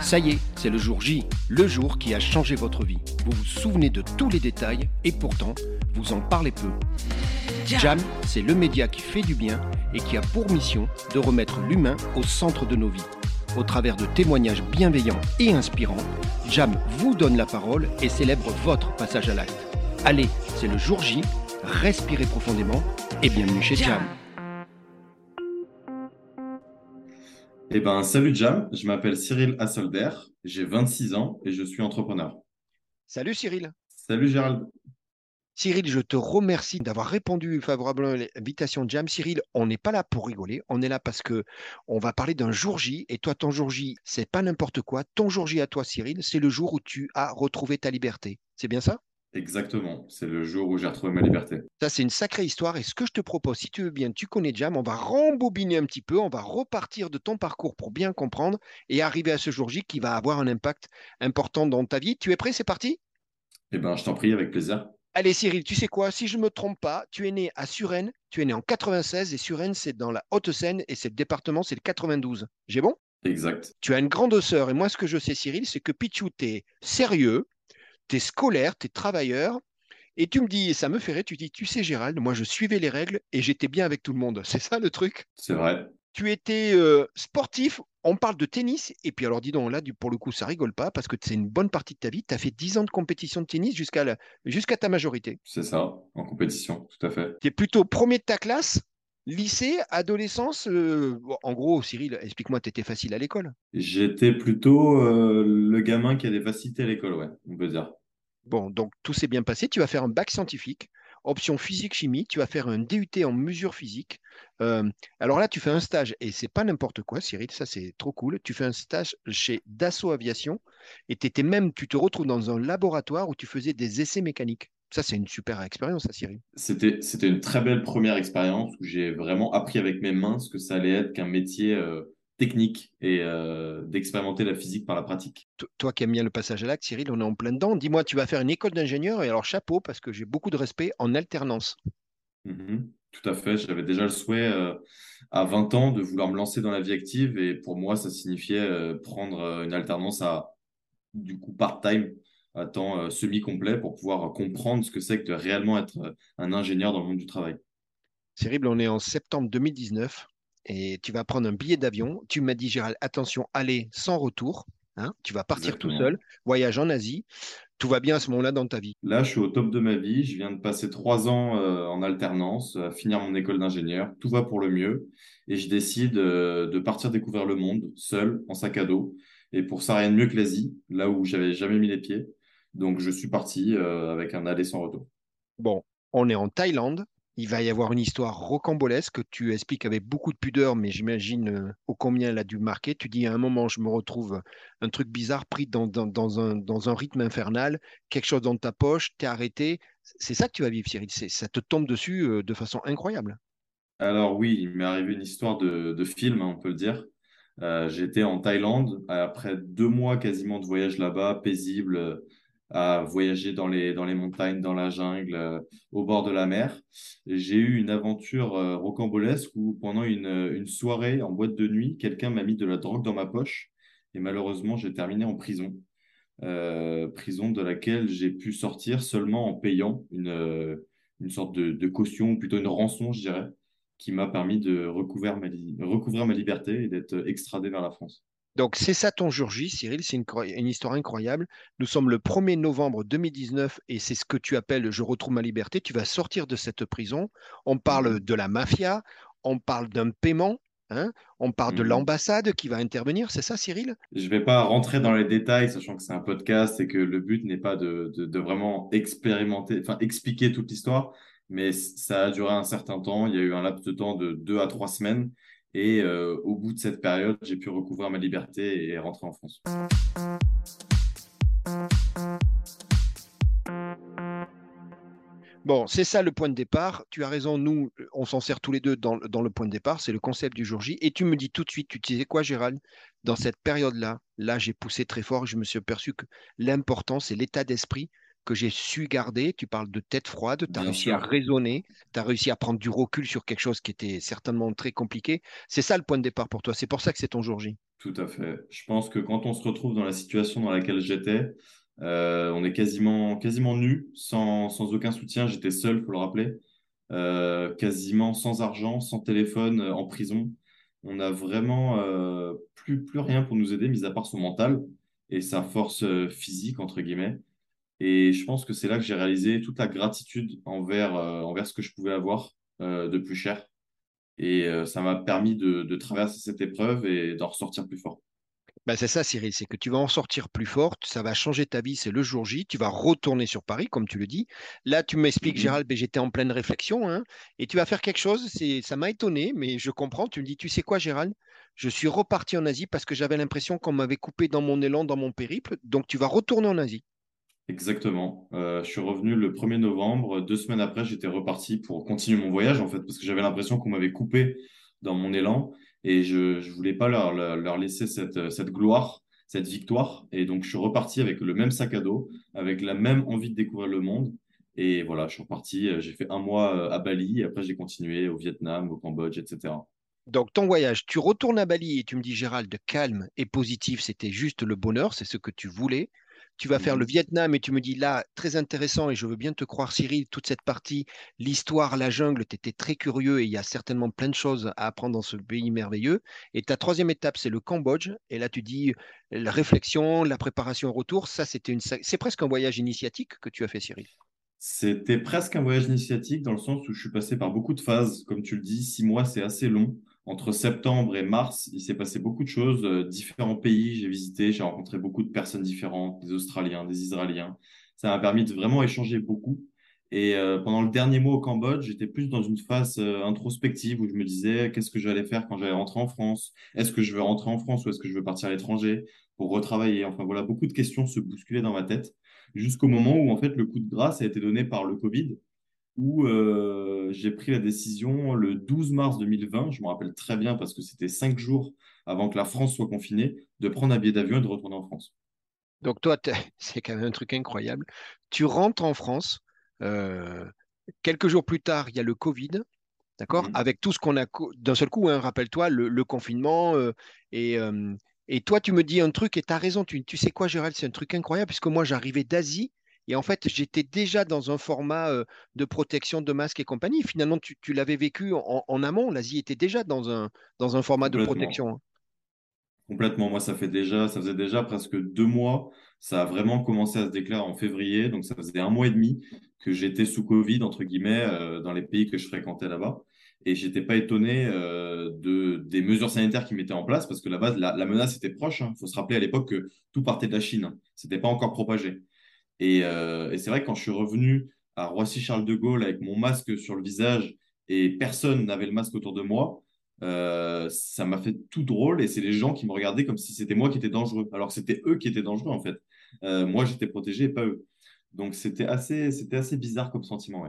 Ça y est, c'est le jour J, le jour qui a changé votre vie. Vous vous souvenez de tous les détails et pourtant, vous en parlez peu. Jam, c'est le média qui fait du bien et qui a pour mission de remettre l'humain au centre de nos vies. Au travers de témoignages bienveillants et inspirants, Jam vous donne la parole et célèbre votre passage à l'acte. Allez, c'est le jour J, respirez profondément et bienvenue chez Jam. Eh ben, salut Jam, je m'appelle Cyril Assolder, j'ai 26 ans et je suis entrepreneur. Salut Cyril. Salut Gérald. Cyril, je te remercie d'avoir répondu favorablement à l'invitation de Jam. Cyril, on n'est pas là pour rigoler, on est là parce que on va parler d'un jour J. Et toi, ton jour J, c'est pas n'importe quoi. Ton jour J à toi, Cyril, c'est le jour où tu as retrouvé ta liberté. C'est bien ça? Exactement, c'est le jour où j'ai retrouvé ma liberté. Ça, c'est une sacrée histoire. Et ce que je te propose, si tu veux bien, tu connais Jam, on va rembobiner un petit peu, on va repartir de ton parcours pour bien comprendre et arriver à ce jour J qui va avoir un impact important dans ta vie. Tu es prêt? C'est parti? Eh ben, je t'en prie, avec plaisir. Allez Cyril, tu sais quoi? Si je ne me trompe pas, tu es né à Suresnes, tu es né en 96 et Suresnes, c'est dans la Haute-Seine et c'est le département, c'est le 92. J'ai bon? Exact. Tu as une grande sœur et moi, ce que je sais, Cyril, c'est que Pichou, tu es sérieux, tu es scolaire, tu es travailleur. Et tu me dis, et ça me ferait, tu dis, tu sais Gérald, moi je suivais les règles et j'étais bien avec tout le monde. C'est ça le truc? C'est vrai. Tu étais euh, sportif, on parle de tennis, et puis alors dis donc, là, du- pour le coup, ça rigole pas, parce que c'est une bonne partie de ta vie. Tu as fait 10 ans de compétition de tennis jusqu'à jusqu'à ta majorité. C'est ça, en compétition, tout à fait. Tu es plutôt premier de ta classe, lycée, adolescence. euh, en gros, Cyril, explique-moi, tu étais facile à l'école. J'étais plutôt euh, le gamin qui a des facilités à l'école, ouais, on peut dire. Bon, donc tout s'est bien passé. Tu vas faire un bac scientifique, option physique-chimie. Tu vas faire un DUT en mesure physique. Euh, alors là, tu fais un stage, et c'est pas n'importe quoi, Cyril, ça c'est trop cool. Tu fais un stage chez Dassault Aviation, et t'étais même, tu te retrouves dans un laboratoire où tu faisais des essais mécaniques. Ça, c'est une super expérience, ça, Cyril. C'était, c'était une très belle première expérience où j'ai vraiment appris avec mes mains ce que ça allait être qu'un métier euh, technique et euh, d'expérimenter la physique par la pratique. To- Toi qui aimes bien le passage à l'acte, Cyril, on est en plein dedans. Dis-moi, tu vas faire une école d'ingénieur, et alors chapeau, parce que j'ai beaucoup de respect en alternance. Mhm. Tout à fait, j'avais déjà le souhait euh, à 20 ans de vouloir me lancer dans la vie active et pour moi, ça signifiait prendre une alternance à du coup part-time, à temps euh, semi-complet pour pouvoir comprendre ce que c'est que de réellement être euh, un ingénieur dans le monde du travail. Cyril, on est en septembre 2019 et tu vas prendre un billet d'avion. Tu m'as dit, Gérald, attention, allez sans retour. hein. tu vas partir tout seul, voyage en Asie. Tout va bien à ce moment-là dans ta vie. Là, je suis au top de ma vie. Je viens de passer trois ans euh, en alternance, à finir mon école d'ingénieur. Tout va pour le mieux. Et je décide euh, de partir découvrir le monde, seul, en sac à dos. Et pour ça, rien de mieux que l'Asie, là où j'avais jamais mis les pieds. Donc, je suis parti euh, avec un aller sans retour. Bon, on est en Thaïlande. Il va y avoir une histoire rocambolesque que tu expliques avec beaucoup de pudeur, mais j'imagine euh, ô combien elle a dû marquer. Tu dis à un moment, je me retrouve un truc bizarre pris dans, dans, dans un, dans un rythme infernal, quelque chose dans ta poche, t'es arrêté. C'est ça que tu vas vivre, Cyril. Ça te tombe dessus euh, de façon incroyable. Alors oui, il m'est arrivé une histoire de, de film, hein, on peut le dire. Euh, j'étais en Thaïlande, après deux mois quasiment de voyage là-bas, paisible, à voyager dans les, dans les montagnes, dans la jungle, euh, au bord de la mer. J'ai eu une aventure euh, rocambolesque où pendant une, une soirée en boîte de nuit, quelqu'un m'a mis de la drogue dans ma poche et malheureusement j'ai terminé en prison. Euh, prison de laquelle j'ai pu sortir seulement en payant une, euh, une sorte de, caution, ou plutôt une rançon, je dirais qui m'a permis de recouvrir ma, recouvrir ma liberté et d'être extradé vers la France. Donc, c'est ça ton jour J, Cyril. C'est une, histoire incroyable. Nous sommes le 1er novembre 2019 et c'est ce que tu appelles Je retrouve ma liberté. Tu vas sortir de cette prison. On parle Mhm. de la mafia, on parle d'un paiement, hein, on parle de Mhm. l'ambassade qui va intervenir. C'est ça, Cyril? Je ne vais pas rentrer dans les détails, sachant que c'est un podcast et que le but n'est pas de, de, de vraiment expérimenter, enfin expliquer toute l'histoire, mais ça a duré un certain temps. Il y a eu un laps de temps de deux à trois semaines. Et euh, au bout de cette période, j'ai pu recouvrir ma liberté et rentrer en France. Bon, c'est ça le point de départ. Tu as raison, nous, on s'en sert tous les deux dans, dans le point de départ. C'est le concept du jour J. Et tu me dis tout de suite, tu disais quoi, Gérald? Dans cette période-là, là, j'ai poussé très fort. Je me suis aperçu que l'important, c'est l'état d'esprit que j'ai su garder. Tu parles de tête froide, tu as Bien réussi à raisonner, tu as réussi à prendre du recul sur quelque chose qui était certainement très compliqué. C'est ça le point de départ pour toi. C'est pour ça que c'est ton jour J. Tout à fait. Je pense que quand on se retrouve dans la situation dans laquelle j'étais, euh, on est quasiment, quasiment nu, sans, sans aucun soutien. J'étais seul, faut le rappeler. Euh, quasiment sans argent, sans téléphone, euh, en prison. On n'a vraiment euh, plus, plus rien pour nous aider, mis à part son mental et sa force physique, entre guillemets. Et je pense que c'est là que j'ai réalisé toute la gratitude envers, euh, envers ce que je pouvais avoir euh, de plus cher. Et euh, ça m'a permis de, de traverser cette épreuve et d'en ressortir plus fort. Ben c'est ça, Cyril, c'est que tu vas en sortir plus forte, ça va changer ta vie, c'est le jour J, tu vas retourner sur Paris, comme tu le dis. Là, tu m'expliques, Mhm. Gérald, ben, j'étais en pleine réflexion, hein, et tu vas faire quelque chose, c'est, ça m'a étonné, mais je comprends, tu me dis, tu sais quoi, Gérald? Je suis reparti en Asie parce que j'avais l'impression qu'on m'avait coupé dans mon élan, dans mon périple, donc tu vas retourner en Asie. Exactement. Euh, je suis revenu le 1er novembre. Deux semaines après, j'étais reparti pour continuer mon voyage, en fait, parce que j'avais l'impression qu'on m'avait coupé dans mon élan et je ne voulais pas leur, leur, laisser cette, cette gloire, cette victoire. Et donc, je suis reparti avec le même sac à dos, avec la même envie de découvrir le monde. Et voilà, je suis reparti. euh, J'ai fait un mois euh, à Bali après, j'ai continué au Vietnam, au Cambodge, etc. Donc, ton voyage, tu retournes à Bali et tu me dis, Gérald, calme et positif, c'était juste le bonheur, c'est ce que tu voulais. Tu vas faire le Mhm. Vietnam et tu me dis, là, très intéressant, et je veux bien te croire, Cyril, toute cette partie, l'histoire, la jungle, tu étais très curieux et il y a certainement plein de choses à apprendre dans ce pays merveilleux. Et ta troisième étape, c'est le Cambodge. Et là, tu dis, la réflexion, la préparation au retour, ça, c'était une, c'est presque un voyage initiatique que tu as fait, Cyril. C'était presque un voyage initiatique dans le sens où je suis passé par beaucoup de phases. Comme tu le dis, six mois, c'est assez long. Entre septembre et mars, il s'est passé beaucoup de choses. Euh, différents pays, j'ai visité, j'ai rencontré beaucoup de personnes différentes, des Australiens, des Israéliens. Ça m'a permis de vraiment échanger beaucoup. Et euh, pendant le dernier mois au Cambodge, j'étais plus dans une phase euh, introspective où je me disais qu'est-ce que j'allais faire quand j'allais rentrer en France? Est-ce que je veux rentrer en France ou est-ce que je veux partir à l'étranger pour retravailler? Enfin voilà, beaucoup de questions se bousculaient dans ma tête jusqu'au moment où en fait le coup de grâce a été donné par le Covid, où euh, j'ai pris la décision le 12 mars 2020, je me rappelle très bien parce que c'était cinq jours avant que la France soit confinée, de prendre un billet d'avion et de retourner en France. Donc, toi, c'est quand même un truc incroyable. Tu rentres en France. euh, quelques jours plus tard, il y a le Covid. D'accord? Mhm. Avec tout ce qu'on a d'un seul coup, hein, rappelle-toi, le, le confinement. euh, et, et toi, tu me dis un truc, et tu as raison. Tu, tu sais quoi, Gérald? C'est un truc incroyable, puisque moi, j'arrivais d'Asie. Et en fait, j'étais déjà dans un format euh, de protection de masque et compagnie. Finalement, tu, tu l'avais vécu en, en amont. L'Asie était déjà dans un, dans un format de protection. hein. Complètement. Moi, ça fait déjà, ça faisait déjà presque deux mois. Ça a vraiment commencé à se déclarer en février. Donc, ça faisait un mois et demi que j'étais sous Covid, entre guillemets, euh, dans les pays que je fréquentais là-bas. Et j'étais pas étonné euh, de, des mesures sanitaires qui mettaient en place parce que là-bas, la, la menace était proche. Il faut se rappeler à l'époque que tout partait de la Chine. hein. C'était pas encore propagé. Et, euh, et c'est vrai que quand je suis revenu à Roissy-Charles de Gaulle avec mon masque sur le visage et personne n'avait le masque autour de moi, euh, ça m'a fait tout drôle et c'est les gens qui me regardaient comme si c'était moi qui étais dangereux, alors que c'était eux qui étaient dangereux en fait. Euh, moi, j'étais protégé et pas eux. Donc c'était assez, assez bizarre comme sentiment.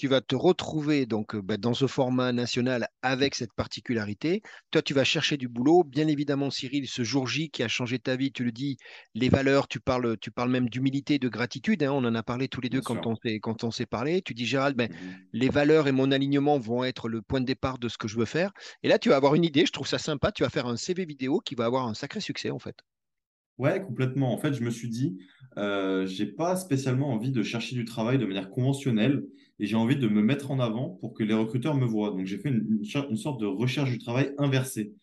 Tu vas te retrouver donc euh, bah, dans ce format national avec cette particularité. Toi, tu vas chercher du boulot. Bien évidemment, Cyril, ce jour J qui a changé ta vie, tu le dis, les valeurs, tu parles, tu parles même d'humilité, de gratitude. hein. on en a parlé tous les deux Bien quand sûr. on s'est, quand on s'est parlé. Tu dis, Gérald, ben, Mhm. les valeurs et mon alignement vont être le point de départ de ce que je veux faire. Et là, tu vas avoir une idée, je trouve ça sympa. Tu vas faire un CV vidéo qui va avoir un sacré succès, en fait. Ouais, complètement. En fait, je me suis dit, euh, j'ai pas spécialement envie de chercher du travail de manière conventionnelle et j'ai envie de me mettre en avant pour que les recruteurs me voient. Donc, j'ai fait une, une sorte de recherche du travail inversée.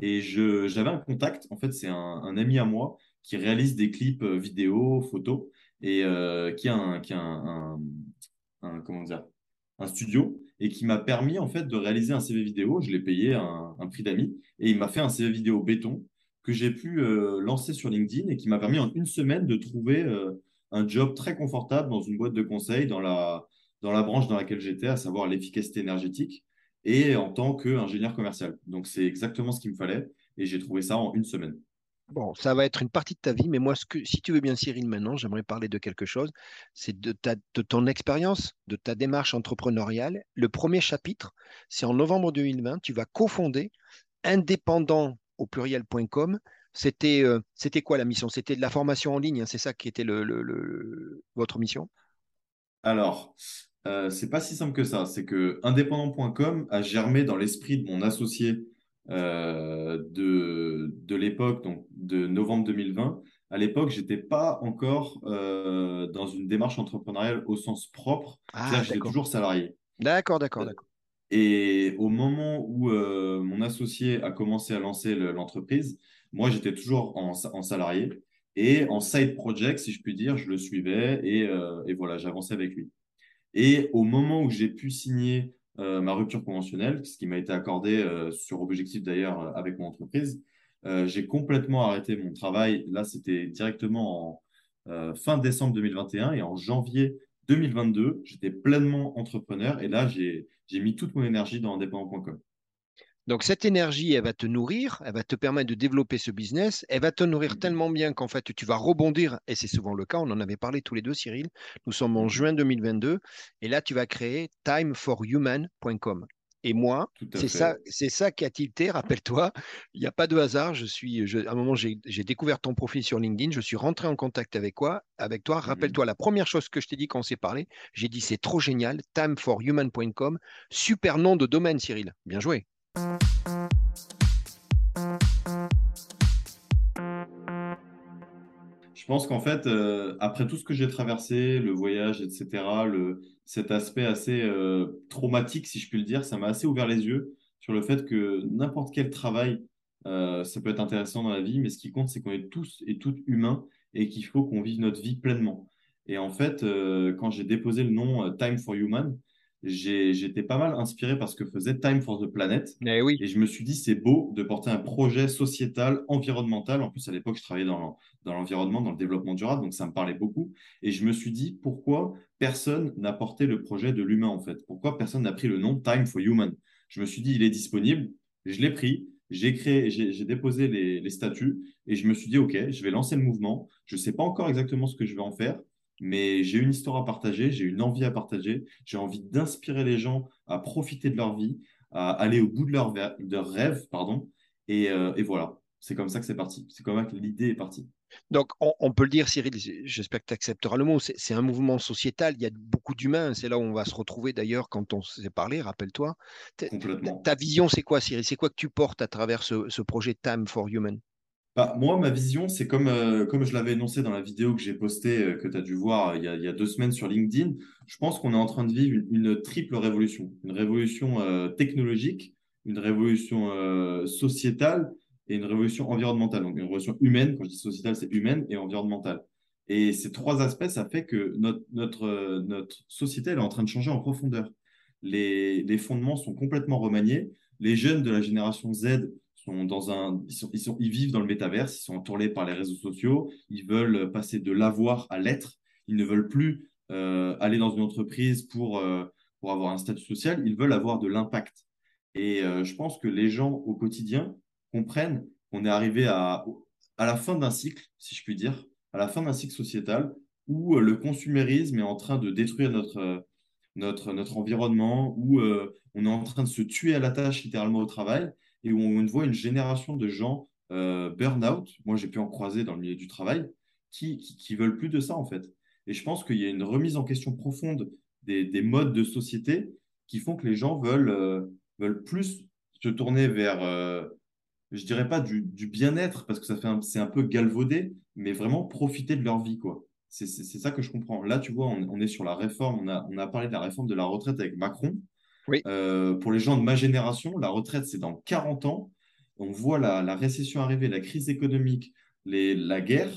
Et j'avais un contact, en fait, c'est un, un ami à moi qui réalise des clips euh, vidéo, photos et euh, qui a un, qui a un, comment dire, un studio et qui m'a permis, en fait, de réaliser un CV vidéo. Je l'ai payé un, prix d'amis et il m'a fait un CV vidéo béton que j'ai pu euh, lancer sur LinkedIn et qui m'a permis en une semaine de trouver un job très confortable dans une boîte de conseil dans la, dans la branche dans laquelle j'étais, à savoir l'efficacité énergétique et en tant qu'ingénieur commercial. Donc, c'est exactement ce qu'il me fallait et j'ai trouvé ça en une semaine. Bon, ça va être une partie de ta vie, mais moi, si tu veux bien, Cyril, maintenant, j'aimerais parler de quelque chose. C'est de ton expérience, de ta démarche entrepreneuriale. Le premier chapitre, c'est en novembre 2020, tu vas cofonder indépendant au pluriel.com. C'était euh, quoi la mission? C'était de la formation en ligne, hein, c'est ça qui était votre mission? Alors, euh, c'est pas si simple que ça. C'est que indépendant.com a germé dans l'esprit de mon associé euh, de, de l'époque, donc de novembre 2020. À l'époque, j'étais pas encore euh, dans une démarche entrepreneuriale au sens propre. Ah, C'est-à-dire que j'étais toujours salarié. D'accord, d'accord, Euh, d'accord. Et au moment où mon associé a commencé à lancer le- l'entreprise, moi, j'étais toujours en salarié. Et en side project, si je puis dire, je le suivais et, euh, voilà, j'avançais avec lui. Et au moment où j'ai pu signer euh, ma rupture conventionnelle, ce qui m'a été accordé euh, sur objectif d'ailleurs avec mon entreprise, j'ai complètement arrêté mon travail. Là, c'était directement en fin décembre 2021 et en janvier 2022, j'étais pleinement entrepreneur et là, j'ai mis toute mon énergie dans indépendant.com. Donc cette énergie, elle va te nourrir, elle va te permettre de développer ce business, elle va te nourrir Mhm. tellement bien qu'en fait tu vas rebondir, et c'est souvent le cas, on en avait parlé tous les deux Cyril, nous sommes en Mhm. juin 2022, et là tu vas créer timeforhuman.com. Et moi, c'est ça, c'est ça qui a tilté, rappelle-toi, il n'y a pas de hasard, je suis, je- à un moment j'ai découvert ton profil sur LinkedIn, je suis rentré en contact avec quoi, avec toi, Mhm. rappelle-toi la première chose que je t'ai dit quand on s'est parlé, j'ai dit c'est trop génial, timeforhuman.com, super nom de domaine Cyril, bien joué. Je pense qu'en fait, euh, après tout ce que j'ai traversé, le voyage, etc., cet aspect assez euh, traumatique, si je puis le dire, ça m'a assez ouvert les yeux sur le fait que n'importe quel travail, euh, ça peut être intéressant dans la vie, mais ce qui compte, c'est qu'on est tous et toutes humains et qu'il faut qu'on vive notre vie pleinement. Et en fait, quand j'ai déposé le nom Time for Human, j'étais pas mal inspiré par ce que faisait Time for the Planet. Eh oui. Et je me suis dit, c'est beau de porter un projet sociétal, environnemental. En plus, à l'époque, je travaillais dans l'environnement, dans le développement durable, donc ça me parlait beaucoup. Et je me suis dit, pourquoi personne n'a porté le projet de l'humain, en fait? Pourquoi personne n'a pris le nom Time for Human? Je me suis dit, il est disponible, je l'ai pris, j'ai créé, j'ai déposé les, les statuts, et je me suis dit, OK, je vais lancer le mouvement. Je ne sais pas encore exactement ce que je vais en faire, mais j'ai une histoire à partager, j'ai une envie à partager, j'ai envie d'inspirer les gens à profiter de leur vie, à aller au bout de leur, de leur rêve, pardon. Et, euh, et voilà, c'est comme ça que c'est parti. C'est comme ça que l'idée est partie. Donc, on, on peut le dire, Cyril, j'espère que tu accepteras le mot, c'est un mouvement sociétal, il y a beaucoup d'humains, c'est là où on va se retrouver d'ailleurs quand on s'est parlé, rappelle-toi. Ta, ta- Complètement. ta vision, c'est quoi, Cyril? C'est quoi que tu portes à travers ce, ce projet Time for Human? Bah, moi, ma vision, c'est comme, euh, comme je l'avais énoncé dans la vidéo que j'ai postée, euh, que tu as dû voir euh, il y a, il y a deux semaines sur LinkedIn. Je pense qu'on est en train de vivre une, triple révolution. Une révolution technologique, une révolution sociétale et une révolution environnementale. Donc, une révolution humaine, quand je dis sociétale, c'est humaine et environnementale. Et ces trois aspects, ça fait que notre, notre, notre société, elle est en train de changer en profondeur. Les, les fondements sont complètement remaniés. Les jeunes de la génération Z sont dans un, ils, sont, ils, vivent dans le métaverse, ils sont entourés par les réseaux sociaux, ils veulent passer de l'avoir à l'être, ils ne veulent plus euh, aller dans une entreprise pour, euh, pour avoir un statut social, ils veulent avoir de l'impact. Et euh, je pense que les gens au quotidien comprennent qu'on est arrivé à, à la fin d'un cycle, si je puis dire, à la fin d'un cycle sociétal où le consumérisme est en train de détruire notre, notre, notre environnement, où on est en train de se tuer à la tâche littéralement au travail et où on voit une génération de gens euh, burn-out, moi j'ai pu en croiser dans le milieu du travail, qui, qui, veulent plus de ça en fait. Et je pense qu'il y a une remise en question profonde des, des modes de société qui font que les gens veulent, euh, veulent plus se tourner vers, euh, je dirais pas du, du bien-être, parce que ça fait c'est un peu galvaudé, mais vraiment profiter de leur vie, quoi. C'est ça que je comprends. Là, tu vois, on, on est sur la réforme, on a, on a parlé de la réforme de la retraite avec Macron. Euh, pour les gens de ma génération, la retraite, c'est dans 40 ans. On voit la, récession arriver, la crise économique, la guerre,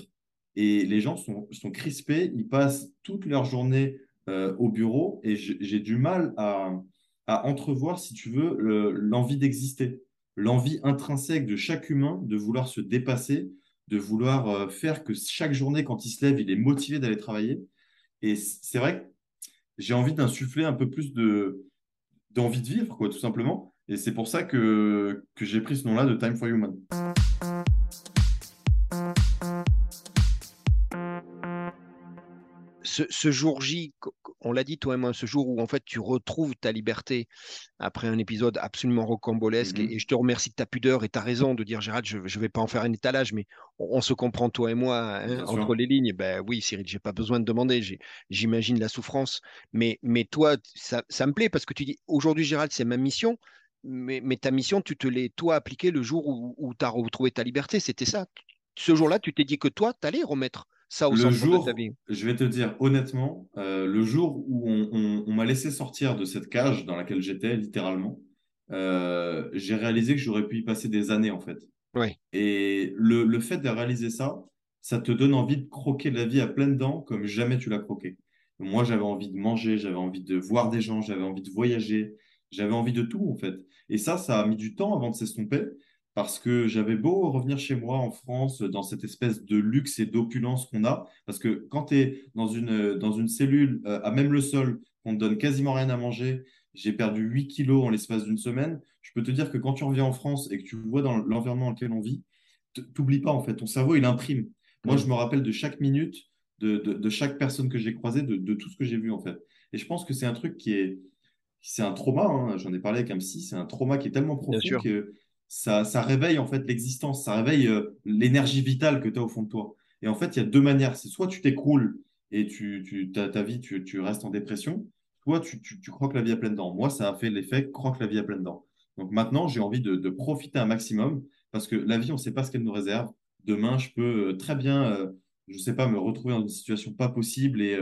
et les gens sont, crispés, ils passent toute leur journée euh, au bureau, et j'ai du mal à, entrevoir, si tu veux, le- l'envie d'exister, l'envie intrinsèque de chaque humain de vouloir se dépasser, de vouloir euh, faire que chaque journée, quand il se lève, il est motivé d'aller travailler. Et c'est vrai que j'ai envie d'insuffler un peu plus de d'envie de vivre, quoi, tout simplement. Et c'est pour ça que, que j'ai pris ce nom-là de Time for Human. Ce, ce jour J, on l'a dit toi et moi, ce jour où en fait tu retrouves ta liberté après un épisode absolument rocambolesque. Et, je te remercie de ta pudeur et ta raison de dire Gérald, je ne vais pas en faire un étalage, mais on, se comprend toi et moi hein, entre les lignes. Ben oui, Cyril, j'ai pas besoin de demander. J'imagine la souffrance, mais mais toi, ça, ça me plaît parce que tu dis aujourd'hui Gérald, c'est ma mission. Mais, mais, ta mission, tu te l'es toi appliquée le jour où, où tu as retrouvé ta liberté. C'était ça. Ce jour-là, tu t'es dit que toi, tu allais remettre ça au le jour, de ta vie. Je vais te dire honnêtement, euh, le jour où on, m'a laissé sortir de cette cage dans laquelle j'étais, littéralement, euh, j'ai réalisé que j'aurais pu y passer des années, en fait. Oui. Et le, le, fait de réaliser ça, ça te donne envie de croquer la vie à pleines dents comme jamais tu l'as croqué. Moi, j'avais envie de manger, j'avais envie de voir des gens, j'avais envie de voyager, j'avais envie de tout, en fait. Et ça, ça a mis du temps avant de s'estomper parce que j'avais beau revenir chez moi en France dans cette espèce de luxe et d'opulence qu'on a, parce que quand tu es dans une, dans une cellule euh, à même le sol, on te donne quasiment rien à manger, j'ai perdu 8 kilos en l'espace d'une semaine, je peux te dire que quand tu reviens en France et que tu vois dans l'environnement dans lequel on vit, t'oublies pas en fait, ton cerveau il imprime. Moi, je me rappelle de chaque minute, de, de, chaque personne que j'ai croisée, de, de, tout ce que j'ai vu en fait. Et je pense que c'est un truc qui est, c'est un trauma, hein, j'en ai parlé avec un psy, c'est un trauma qui est tellement profond que ça, réveille en fait l'existence, ça réveille euh, l'énergie vitale que tu as au fond de toi. Et en fait, il y a deux manières. C'est soit tu t'écroules et tu, ta vie, tu, restes en dépression, soit tu, tu, tu croques la vie à pleines dents. Moi, ça a fait l'effet croque la vie à pleines dents. Donc maintenant, j'ai envie de, profiter un maximum parce que la vie, on ne sait pas ce qu'elle nous réserve. Demain, je peux euh, très bien, euh, je ne sais pas, me retrouver dans une situation pas possible et,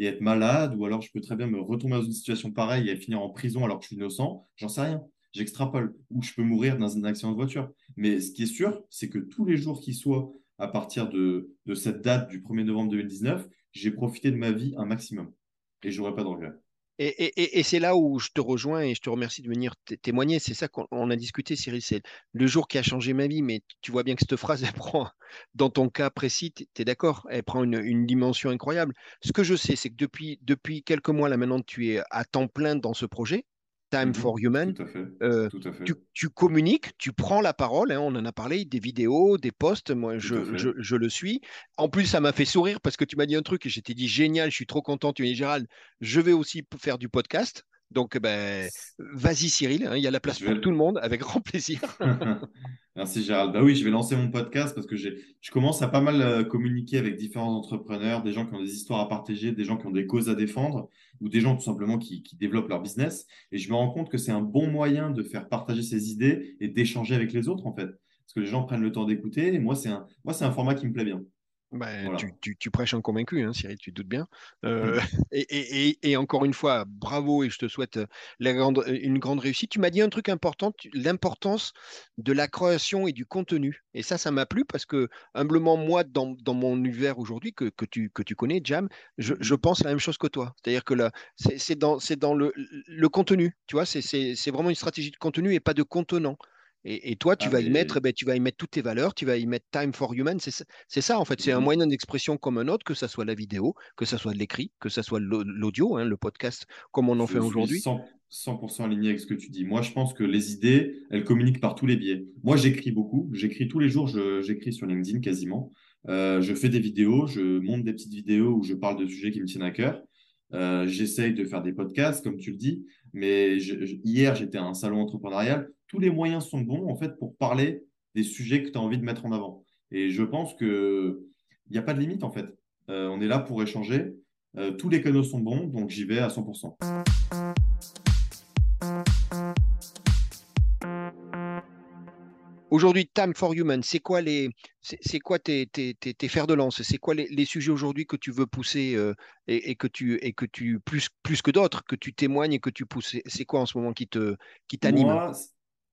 être malade, ou alors je peux très bien me retrouver dans une situation pareille et finir en prison alors que je suis innocent. J'en sais rien j'extrapole, ou je peux mourir dans un accident de voiture. Mais ce qui est sûr, c'est que tous les jours qui soient à partir de, cette date du 1er novembre 2019, j'ai profité de ma vie un maximum. Et je n'aurai pas de regrets. Et, c'est là où je te rejoins et je te remercie de venir témoigner. C'est ça qu'on a discuté, Cyril. C'est le jour qui a changé ma vie. Mais tu vois bien que cette phrase, elle prend, dans ton cas précis, tu es d'accord, elle prend une, une, dimension incroyable. Ce que je sais, c'est que depuis, depuis quelques mois, là maintenant, tu es à temps plein dans ce projet. Time mhm. for Human. Euh, tu, communiques, tu prends la parole, hein, on en a parlé, des vidéos, des posts, moi je, je, le suis. En plus, ça m'a fait sourire parce que tu m'as dit un truc et j'étais dit génial, je suis trop content. Tu m'as dit Gérald, je vais aussi faire du podcast. Donc, ben, vas-y Cyril, hein, il y a la place pour tout le monde, avec grand plaisir. Merci Gérald. Bah oui, je vais lancer mon podcast parce que je commence à pas mal euh, communiquer avec différents entrepreneurs, des gens qui ont des histoires à partager, des gens qui ont des causes à défendre ou des gens tout simplement qui, qui développent leur business. Et je me rends compte que c'est un bon moyen de faire partager ses idées et d'échanger avec les autres en fait. Parce que les gens prennent le temps d'écouter. Et moi, c'est un, moi, c'est un format qui me plaît bien. Bah, tu, prêches un convaincu, hein, Cyril, tu te doutes bien. Euh, mmh. et, encore une fois, bravo et je te souhaite euh, euh, une grande réussite. Tu m'as dit un truc important, l'importance de la création et du contenu. Et ça, ça m'a plu parce que, humblement, moi, dans, mon univers aujourd'hui, que, tu, que tu connais, Jam, je, mmh. pense la même chose que toi. C'est-à-dire que c'est dans, dans le, le, contenu, tu vois, c'est vraiment une stratégie de contenu et pas de contenant. Et, toi, tu ah, vas y mettre, ben, tu vas y mettre toutes tes valeurs, tu vas y mettre Time for Human. C'est ça, en fait. C'est un mmh moyen d'expression comme un autre, que ce soit la vidéo, que ce soit l'écrit, que ce soit l'audio, hein, le podcast, comme on en fait aujourd'hui. 100%, aligné avec ce que tu dis. Moi, je pense que les idées, elles communiquent par tous les biais. Moi, j'écris beaucoup. J'écris tous les jours. J'écris sur LinkedIn quasiment. Euh, je fais des vidéos. Je monte des petites vidéos où je parle de sujets qui me tiennent à cœur. Euh, j'essaye de faire des podcasts, comme tu le dis. Mais hier, j'étais à un salon entrepreneurial tous les moyens sont bons en fait pour parler des sujets que tu as envie de mettre en avant. Et je pense qu'il n'y a pas de limite en fait. Euh, on est là pour échanger. Euh, tous les canaux sont bons, donc j'y vais à 100%. Aujourd'hui, Time for Human, c'est quoi les, c'est quoi tes, tes, tes, fers de lance? C'est quoi les, sujets aujourd'hui que tu veux pousser euh, et, que tu et que tu plus plus que d'autres que tu témoignes et que tu pousses? C'est quoi en ce moment qui te qui t'anime?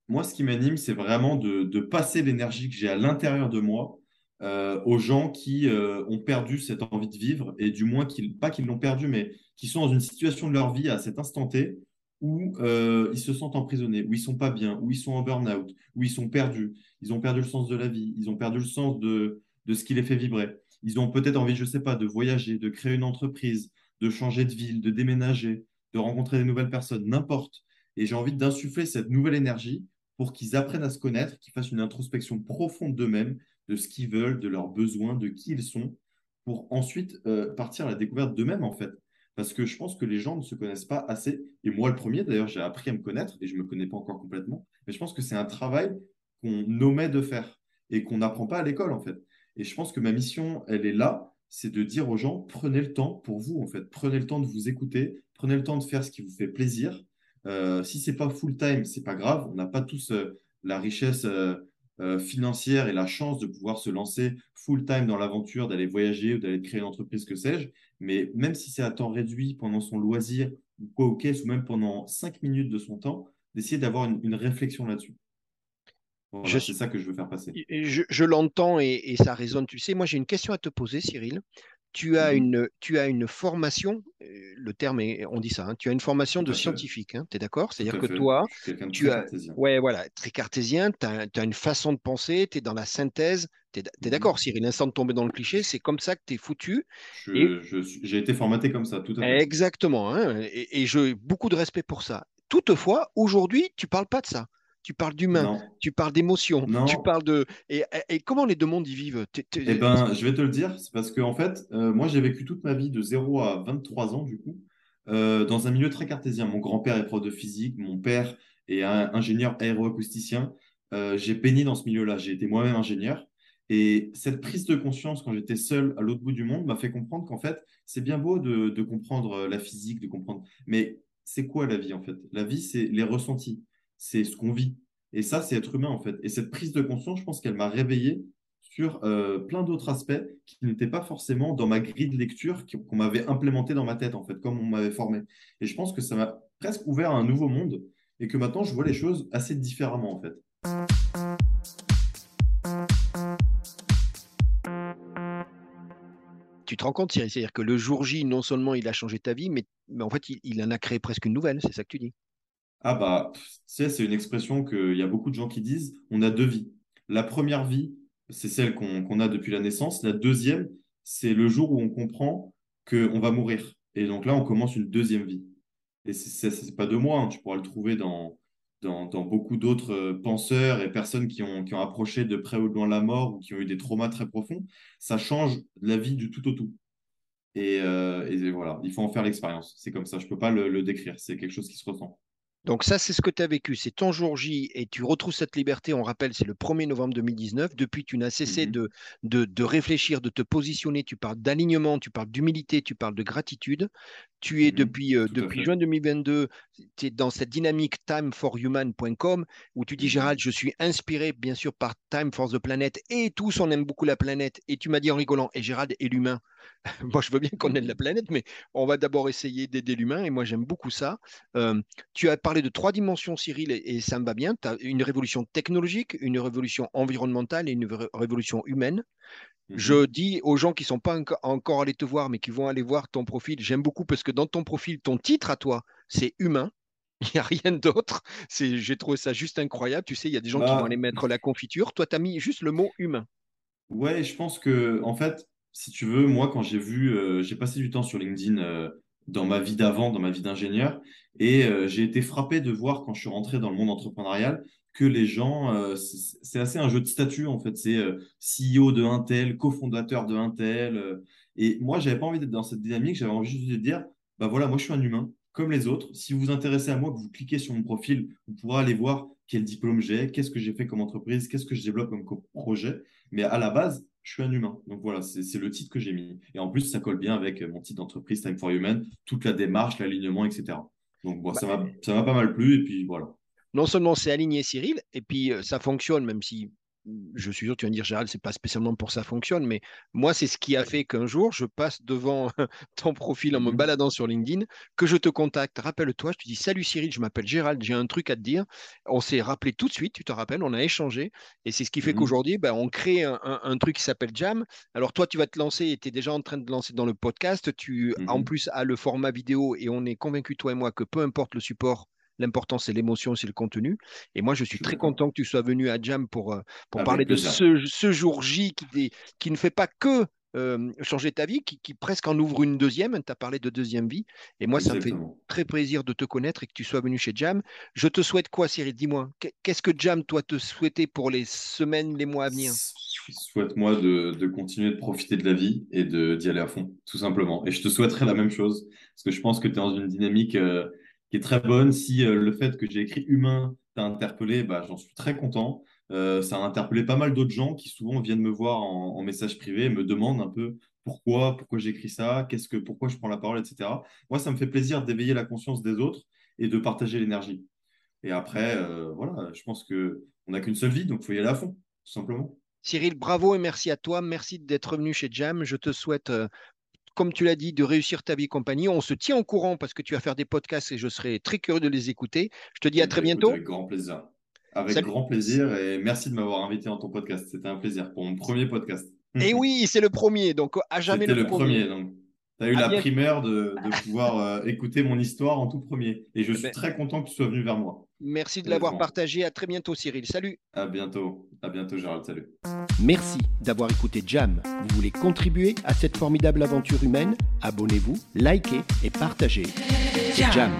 Moi, ce qui m'anime, c'est vraiment de, passer l'énergie que j'ai à l'intérieur de moi euh, aux gens qui euh, ont perdu cette envie de vivre, et du moins, pas qu'ils l'ont perdu, mais qui sont dans une situation de leur vie à cet instant T où euh, ils se sentent emprisonnés, où ils sont pas bien, où ils sont en burn-out, où ils sont perdus. Ils ont perdu le sens de la vie, ils ont perdu le sens de, ce qui les fait vibrer. Ils ont peut-être envie, je ne sais pas, de voyager, de créer une entreprise, de changer de ville, de déménager, de rencontrer des nouvelles personnes, n'importe. Et j'ai envie d'insuffler cette nouvelle énergie pour qu'ils apprennent à se connaître, qu'ils fassent une introspection profonde d'eux-mêmes, de ce qu'ils veulent, de leurs besoins, de qui ils sont, pour ensuite euh, partir à la découverte d'eux-mêmes, en fait. Parce que je pense que les gens ne se connaissent pas assez. Et moi, le premier, d'ailleurs, j'ai appris à me connaître et je ne me connais pas encore complètement. Mais je pense que c'est un travail qu'on omet de faire et qu'on n'apprend pas à l'école, en fait. Et je pense que ma mission, elle est là, c'est de dire aux gens, prenez le temps pour vous, en fait. Prenez le temps de vous écouter, prenez le temps de faire ce qui vous fait plaisir. Euh, si c'est pas full time, c'est pas grave. On n'a pas tous euh, la richesse euh, euh, financière et la chance de pouvoir se lancer full time dans l'aventure, d'aller voyager ou d'aller créer une entreprise, que sais-je. Mais même si c'est à temps réduit pendant son loisir ou quoi au caisse ou même pendant cinq minutes de son temps, d'essayer d'avoir une, réflexion là-dessus. c'est ça que je veux faire passer. Je, l'entends et, ça résonne. Tu sais, moi j'ai une question à te poser, Cyril tu as, mmh une, tu as une formation, euh, le terme est, on dit ça, hein, tu as une formation de scientifique, hein, tu es d'accord C'est-à-dire que toi, tu as, ouais, voilà, très cartésien, tu as, une façon de penser, tu es dans la synthèse, tu es, mmh d'accord, Cyril, l'instant de tomber dans le cliché, c'est comme ça que tu es foutu. J'ai été formaté comme ça, tout à fait. Exactement, hein, et, et j'ai beaucoup de respect pour ça. Toutefois, aujourd'hui, tu parles pas de ça tu parles d'humain, tu parles d'émotion, tu parles de. Et, comment les deux mondes y vivent? Eh ben, je vais te le dire, c'est parce que en fait, euh, moi j'ai vécu toute ma vie de 0 à 23 ans, du coup, euh, dans un milieu très cartésien. Mon grand-père est prof de physique, mon père est ingénieur aéroacousticien. Euh, j'ai baigné dans ce milieu-là, j'ai été moi-même ingénieur. Et cette prise de conscience, quand j'étais seul à l'autre bout du monde, m'a fait comprendre qu'en fait, c'est bien beau de, de comprendre la physique, de comprendre. Mais c'est quoi la vie en fait? La vie, c'est les ressentis c'est ce qu'on vit. Et ça, c'est être humain, en fait. Et cette prise de conscience, je pense qu'elle m'a réveillé sur euh, plein d'autres aspects qui n'étaient pas forcément dans ma grille de lecture qu'on m'avait implémenté dans ma tête, en fait, comme on m'avait formé. Et je pense que ça m'a presque ouvert à un nouveau monde et que maintenant, je vois les choses assez différemment, en fait. Tu te rends compte, c'est-à-dire que le jour J, non seulement il a changé ta vie, mais, en fait, il en a créé presque une nouvelle, c'est ça que tu dis? Ah bah, c'est une expression qu'il y a beaucoup de gens qui disent, on a deux vies. La première vie, c'est celle qu'on a depuis la naissance. La deuxième, c'est le jour où on comprend qu'on va mourir. Et donc là, on commence une deuxième vie. Et ce n'est pas de moi, hein. tu pourras le trouver dans, beaucoup d'autres euh, penseurs et personnes qui ont, qui ont approché de près ou de loin la mort ou qui ont eu des traumas très profonds. Ça change la vie du tout au tout. Et, euh, voilà, il faut en faire l'expérience. C'est comme ça, je ne peux pas le décrire. C'est quelque chose qui se ressent. Donc ça, c'est ce que tu as vécu, c'est ton jour J et tu retrouves cette liberté, on rappelle, c'est le 1er novembre 2019. Depuis, tu n'as cessé mmh de, de, réfléchir, de te positionner, tu parles d'alignement, tu parles d'humilité, tu parles de gratitude. Tu es mmh depuis, euh, depuis juin 2022, tu es dans cette dynamique timeforhuman.com où tu dis, mmh Gérald, je suis inspiré bien sûr par Time for the Planet et tous, on aime beaucoup la planète. Et tu m'as dit en rigolant, et Gérald est l'humain. moi, je veux bien qu'on aide la planète, mais on va d'abord essayer d'aider l'humain et moi, j'aime beaucoup ça. Euh, tu as parlé de trois dimensions, Cyril, et, ça me va bien. Tu as une révolution technologique, une révolution environnementale et une révolution humaine. Je mhm. dis aux gens qui ne sont pas encore allés te voir, mais qui vont aller voir ton profil, j'aime beaucoup parce que dans ton profil, ton titre à toi, c'est humain. Il n'y a rien d'autre. J'ai trouvé ça juste incroyable. Tu sais, il y a des gens qui vont bah aller mettre la confiture. Toi, tu as mis juste le mot humain. Ouais, je pense que, en fait, si tu veux, moi, quand j'ai vu, euh, j'ai passé du temps sur LinkedIn euh, dans ma vie d'avant, dans ma vie d'ingénieur, et euh, j'ai été frappé de voir quand je suis rentré dans le monde entrepreneurial que les gens, c'est assez un jeu de statut en fait. C'est CEO de Intel, cofondateur de Intel. Euh, et moi, j'avais pas envie d'être dans cette dynamique. J'avais envie juste de dire, bah voilà, moi je suis un humain comme les autres. Si vous vous intéressez à moi, que vous cliquez sur mon profil, vous pourrez aller voir quel diplôme j'ai, qu'est-ce que j'ai fait comme entreprise, qu'est-ce que je développe comme projet. Mais à la base, je suis un humain. Donc voilà, c'est le titre que j'ai mis. Et en plus, ça colle bien avec mon titre d'entreprise, Time for Human, toute la démarche, l'alignement, etc. Donc bon, bah, ça m'a pas mal plu. Et puis voilà non seulement c'est aligné Cyril, et puis euh, ça fonctionne, même si je suis sûr que tu vas me dire, Gérald, c'est pas spécialement pour ça fonctionne, mais moi, c'est ce qui a fait qu'un jour, je passe devant ton profil en me mmh baladant sur LinkedIn, que je te contacte. Rappelle-toi, je te dis, salut Cyril, je m'appelle Gérald, j'ai un truc à te dire. On s'est rappelé tout de suite, tu te rappelles, on a échangé. Et c'est ce qui fait mmh qu'aujourd'hui, ben, on crée un, truc qui s'appelle Jam. Alors toi, tu vas te lancer et tu es déjà en train de lancer dans le podcast. Tu, en mmh plus, as le format vidéo et on est convaincu, toi et moi, que peu importe le support, L'important, c'est l'émotion, c'est le contenu. Et moi, je suis très content que tu sois venu à Jam pour, euh, pour parler de ce, jour J qui, qui ne fait pas que euh, changer ta vie, qui, presque en ouvre une deuxième. Tu as parlé de deuxième vie. Et moi, ça me fait très plaisir de te connaître et que tu sois venu chez Jam. Je te souhaite quoi, Cyril? Dis-moi, qu'est-ce que Jam, toi, te souhaitait pour les semaines, les mois à venir? Souhaite moi de, continuer de profiter de la vie et d'y aller à fond, tout simplement. Et je te souhaiterais la même chose, parce que je pense que tu es dans une dynamique euh, qui est très bonne. Si euh, le fait que j'ai écrit humain t'a interpellé, bah, j'en suis très content. Euh, ça a interpellé pas mal d'autres gens qui souvent viennent me voir en, message privé et me demandent un peu pourquoi, pourquoi j'écris ça, qu'est-ce que, pourquoi je prends la parole, etc. Moi, ça me fait plaisir d'éveiller la conscience des autres et de partager l'énergie. Et après, voilà, je pense que on n'a qu'une seule vie, donc il faut y aller à fond, tout simplement. Cyril, bravo et merci à toi. Merci d'être venu chez Jam. Je te souhaite, euh, comme tu l'as dit, de réussir ta vie compagnie. On se tient au courant parce que tu vas faire des podcasts et je serai très curieux de les écouter. Je te dis à eh très ben, bientôt. Avec grand plaisir. Avec grand plaisir et merci de m'avoir invité dans ton podcast. C'était un plaisir pour mon premier podcast. Et oui, c'est le premier, donc à jamais le, le premier. donc. Tu as eu la primeur de, pouvoir euh, écouter mon histoire en tout premier. Et je eh suis ben très content que tu sois venu vers moi. Merci de l'avoir partagé. À très bientôt, Cyril. Salut. À bientôt. À bientôt, Gérald. Salut. Merci d'avoir écouté Jam. Vous voulez contribuer à cette formidable aventure humaine? Abonnez-vous, likez et partagez. C'est Jam.